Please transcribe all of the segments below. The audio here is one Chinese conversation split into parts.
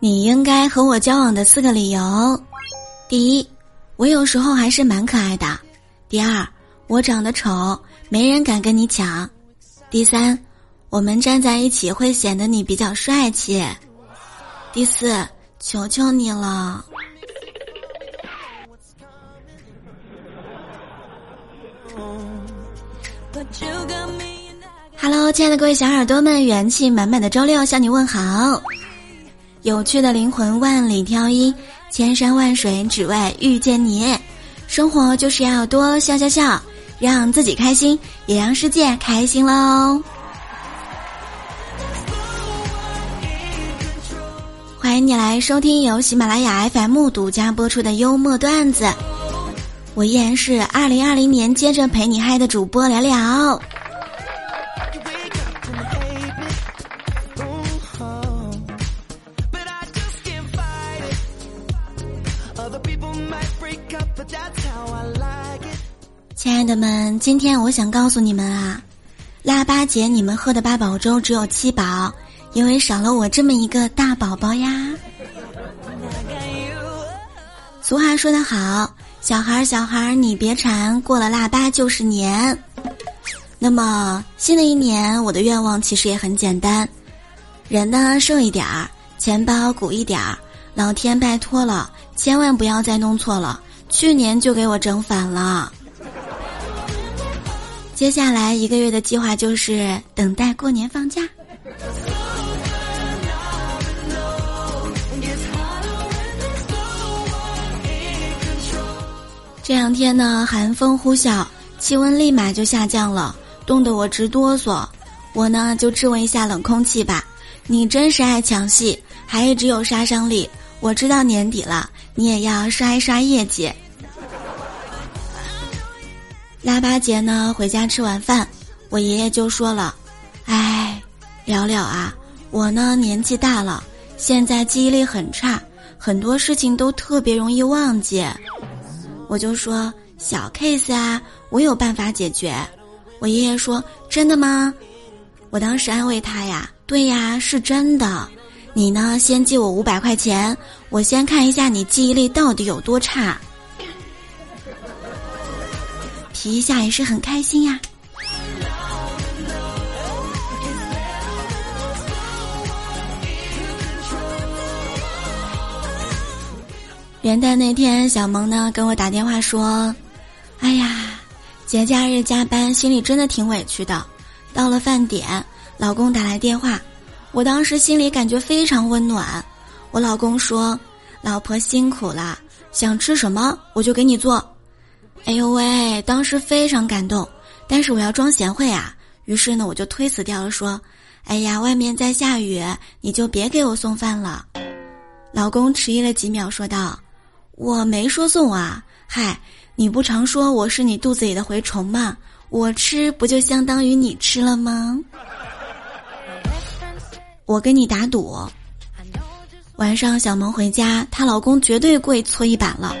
你应该和我交往的四个理由：第一，我有时候还是蛮可爱的；第二，我长得丑，没人敢跟你抢；第三，我们站在一起会显得你比较帅气；第四，求求你了。Hello，亲爱的各位小耳朵们，元气满满的周六向你问好。有趣的灵魂万里挑一，千山万水只为遇见你。生活就是要多笑笑笑，让自己开心，也让世界开心喽。欢迎你来收听由喜马拉雅 FM 独家播出的幽默段子。我依然是二零二零年接着陪你嗨的主播聊聊。亲爱的们，今天我想告诉你们啊，腊八节你们喝的八宝粥只有七宝，因为少了我这么一个大宝宝呀。俗话说得好，小孩儿小孩儿你别馋，过了腊八就是年。那么新的一年，我的愿望其实也很简单，人呢瘦一点儿，钱包鼓一点儿，老天拜托了，千万不要再弄错了，去年就给我整反了。接下来一个月的计划就是等待过年放假。这两天呢，寒风呼啸，气温立马就下降了，冻得我直哆嗦。我呢就质问一下冷空气吧，你真是爱抢戏，还一直有杀伤力。我知道年底了，你也要刷一刷业绩。腊八节呢，回家吃晚饭，我爷爷就说了：“哎，聊聊啊，我呢年纪大了，现在记忆力很差，很多事情都特别容易忘记。”我就说：“小 case 啊，我有办法解决。”我爷爷说：“真的吗？”我当时安慰他呀：“对呀，是真的。你呢，先借我五百块钱，我先看一下你记忆力到底有多差。”提一下也是很开心呀。元旦那天，小萌呢跟我打电话说：“哎呀，节假日加班，心里真的挺委屈的。到了饭点，老公打来电话，我当时心里感觉非常温暖。我老公说：‘老婆辛苦了，想吃什么我就给你做。’”哎呦喂！当时非常感动，但是我要装贤惠啊，于是呢我就推辞掉了，说：“哎呀，外面在下雨，你就别给我送饭了。”老公迟疑了几秒，说道：“我没说送啊，嗨，你不常说我是你肚子里的蛔虫吗？我吃不就相当于你吃了吗？我跟你打赌，晚上小萌回家，她老公绝对跪搓衣板了。”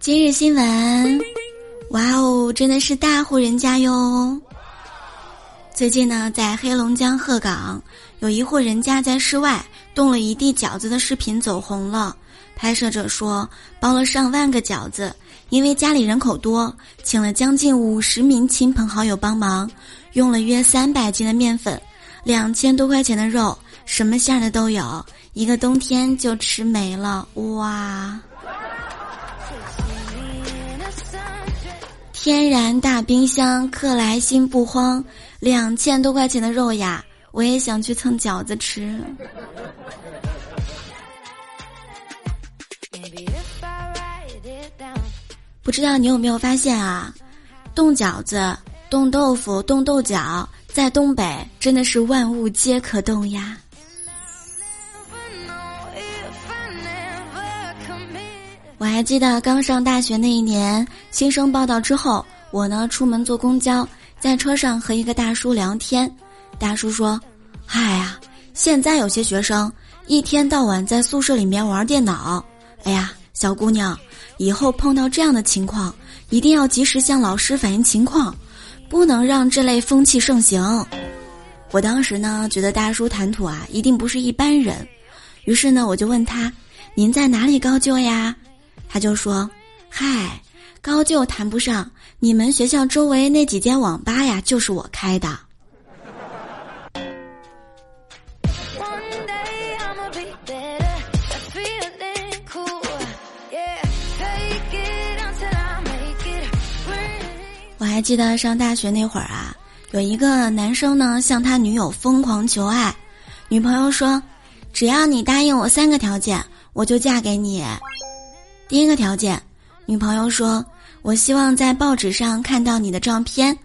今日新闻，哇哦，真的是大户人家哟！最近呢，在黑龙江鹤岗，有一户人家在室外冻了一地饺子的视频走红了。拍摄者说，包了上万个饺子，因为家里人口多，请了将近五十名亲朋好友帮忙，用了约三百斤的面粉，两千多块钱的肉，什么馅的都有，一个冬天就吃没了，哇！天然大冰箱，客来心不慌，两千多块钱的肉呀，我也想去蹭饺子吃。不知道你有没有发现啊，冻饺子、冻豆腐、冻豆角，在东北真的是万物皆可冻呀。我还记得刚上大学那一年，新生报道之后，我呢出门坐公交，在车上和一个大叔聊天。大叔说：“嗨呀，现在有些学生一天到晚在宿舍里面玩电脑。哎呀，小姑娘，以后碰到这样的情况，一定要及时向老师反映情况，不能让这类风气盛行。我当时呢，觉得大叔谈吐啊，一定不是一般人，于是呢，我就问他：“您在哪里高就呀？”他就说：“嗨，高就谈不上，你们学校周围那几间网吧呀，就是我开的。”还记得上大学那会儿啊。有一个男生呢，向他女友疯狂求爱，女朋友说：“只要你答应我三个条件，我就嫁给你。”第一个条件，女朋友说：“我希望在报纸上看到你的照片。”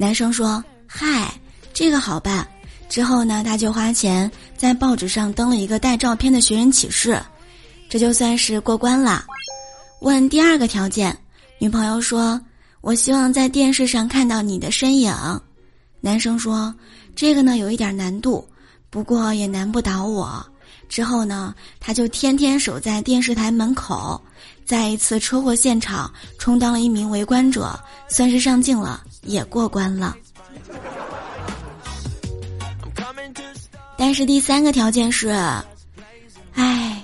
男生说：“嗨，这个好办。”之后呢，他就花钱在报纸上登了一个带照片的寻人启事，这就算是过关了。问第二个条件，女朋友说。我希望在电视上看到你的身影，男生说：“这个呢有一点难度，不过也难不倒我。”之后呢，他就天天守在电视台门口，在一次车祸现场充当了一名围观者，算是上镜了，也过关了。但是第三个条件是，哎，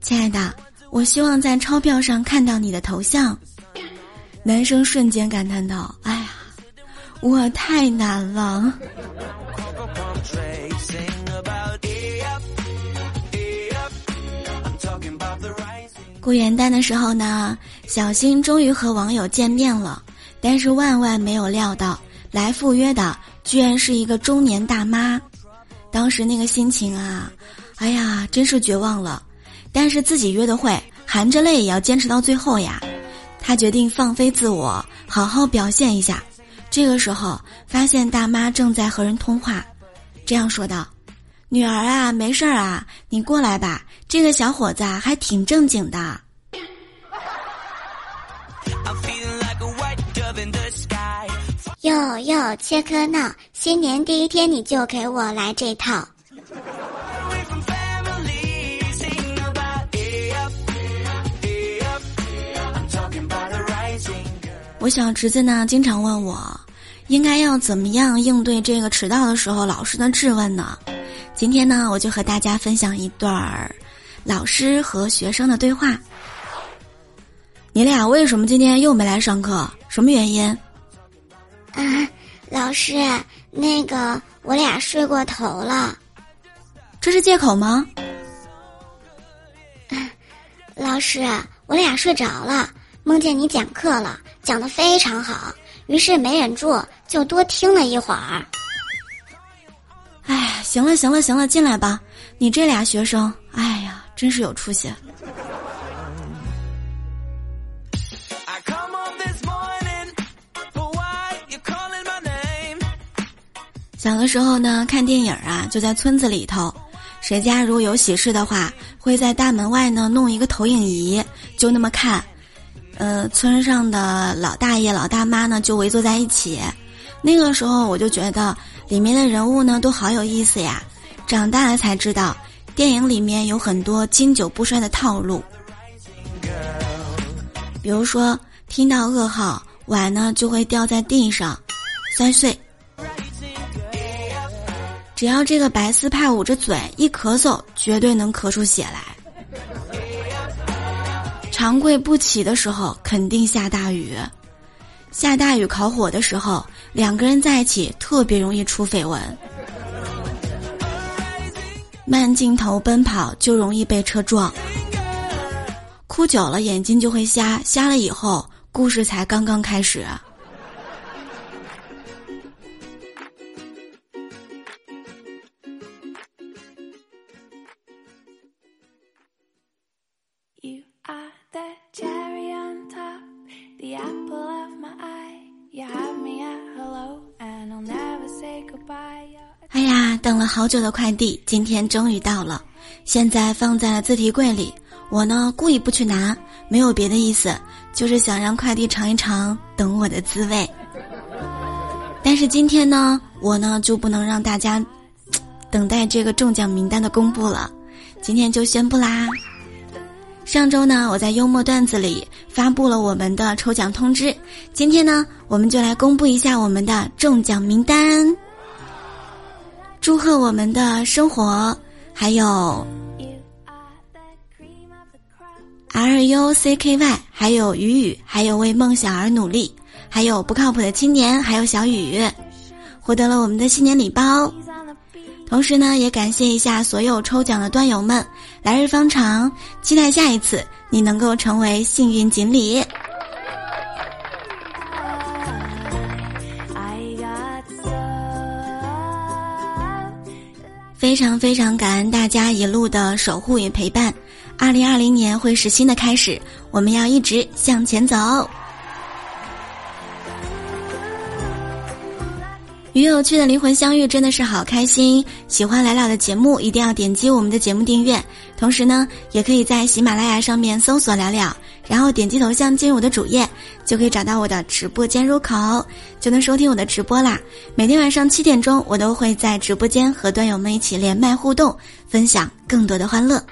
亲爱的，我希望在钞票上看到你的头像。男生瞬间感叹道：“哎呀，我太难了。”过元旦的时候呢，小新终于和网友见面了，但是万万没有料到，来赴约的居然是一个中年大妈。当时那个心情啊，哎呀，真是绝望了。但是自己约的会，含着泪也要坚持到最后呀。他决定放飞自我，好好表现一下。这个时候，发现大妈正在和人通话，这样说道：“女儿啊，没事儿啊，你过来吧。这个小伙子啊，还挺正经的。”哟哟，切克闹，新年第一天你就给我来这套。我小侄子呢，经常问我，应该要怎么样应对这个迟到的时候老师的质问呢？今天呢，我就和大家分享一段儿老师和学生的对话。你俩为什么今天又没来上课？什么原因？啊，老师，那个我俩睡过头了。这是借口吗？老师，我俩睡着了。梦见你讲课了，讲的非常好，于是没忍住就多听了一会儿。哎，行了行了行了，进来吧。你这俩学生，哎呀，真是有出息。小的时候呢，看电影啊，就在村子里头，谁家如果有喜事的话，会在大门外呢弄一个投影仪，就那么看。呃，村上的老大爷、老大妈呢，就围坐在一起。那个时候，我就觉得里面的人物呢，都好有意思呀。长大了才知道，电影里面有很多经久不衰的套路。比如说，听到噩耗，碗呢就会掉在地上，摔碎。只要这个白丝派捂着嘴一咳嗽，绝对能咳出血来。长跪不起的时候，肯定下大雨；下大雨烤火的时候，两个人在一起特别容易出绯闻。慢镜头奔跑就容易被车撞。哭久了眼睛就会瞎，瞎了以后故事才刚刚开始。好久的快递，今天终于到了，现在放在了自提柜里。我呢，故意不去拿，没有别的意思，就是想让快递尝一尝等我的滋味。但是今天呢，我呢就不能让大家等待这个中奖名单的公布了，今天就宣布啦！上周呢，我在幽默段子里发布了我们的抽奖通知。今天呢，我们就来公布一下我们的中奖名单。祝贺我们的生活，还有 R U C K Y，还有雨雨，还有为梦想而努力，还有不靠谱的青年，还有小雨，获得了我们的新年礼包。同时呢，也感谢一下所有抽奖的端友们，来日方长，期待下一次你能够成为幸运锦鲤。非常非常感恩大家一路的守护与陪伴，二零二零年会是新的开始，我们要一直向前走。与有趣的灵魂相遇，真的是好开心！喜欢来了的节目，一定要点击我们的节目订阅。同时呢，也可以在喜马拉雅上面搜索“聊聊”，然后点击头像进入我的主页，就可以找到我的直播间入口，就能收听我的直播啦。每天晚上七点钟，我都会在直播间和段友们一起连麦互动，分享更多的欢乐。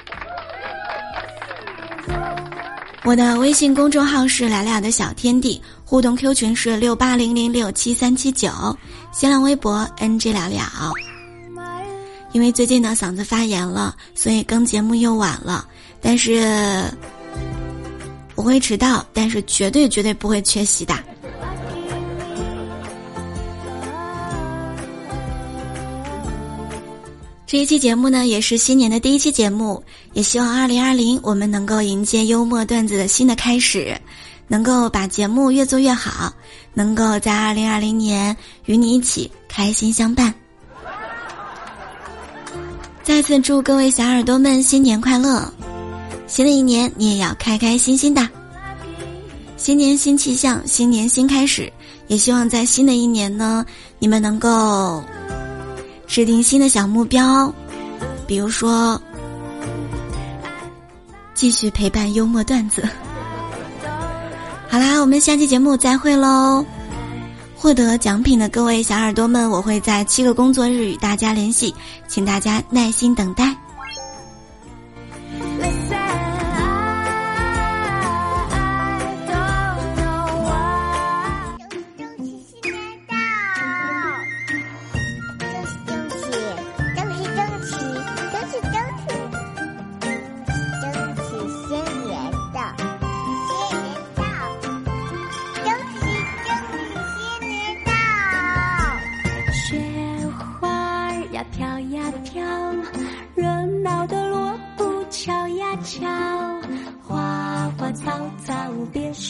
我的微信公众号是“聊聊的小天地”。互动 Q 群是六八零零六七三七九，新浪微博 NG 了了。因为最近呢嗓子发炎了，所以更节目又晚了。但是不会迟到，但是绝对绝对不会缺席的。这一期节目呢，也是新年的第一期节目，也希望二零二零我们能够迎接幽默段子的新的开始。能够把节目越做越好，能够在二零二零年与你一起开心相伴。再次祝各位小耳朵们新年快乐！新的一年你也要开开心心的。新年新气象，新年新开始，也希望在新的一年呢，你们能够制定新的小目标，比如说继续陪伴幽默段子。好啦，我们下期节目再会喽！获得奖品的各位小耳朵们，我会在七个工作日与大家联系，请大家耐心等待。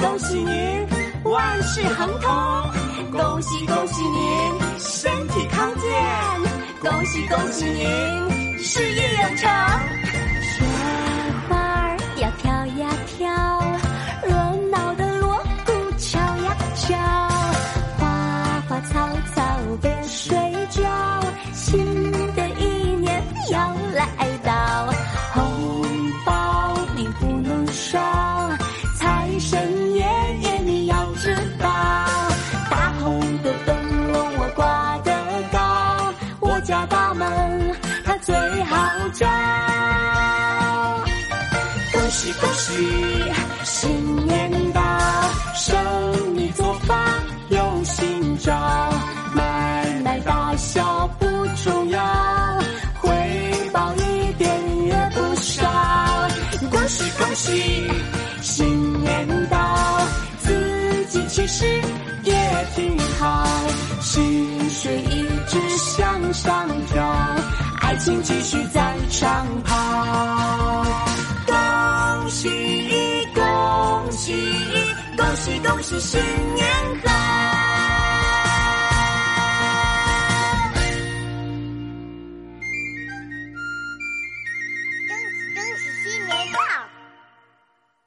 恭喜您万事亨通，恭喜恭喜您身体康健，恭喜恭喜您事业有成。雪花儿呀飘呀飘，热闹的锣鼓敲呀敲，花花草草别睡觉，新。是也挺好，薪水一直向上跳，爱情继续在长跑。恭喜恭喜恭喜恭喜，新年好！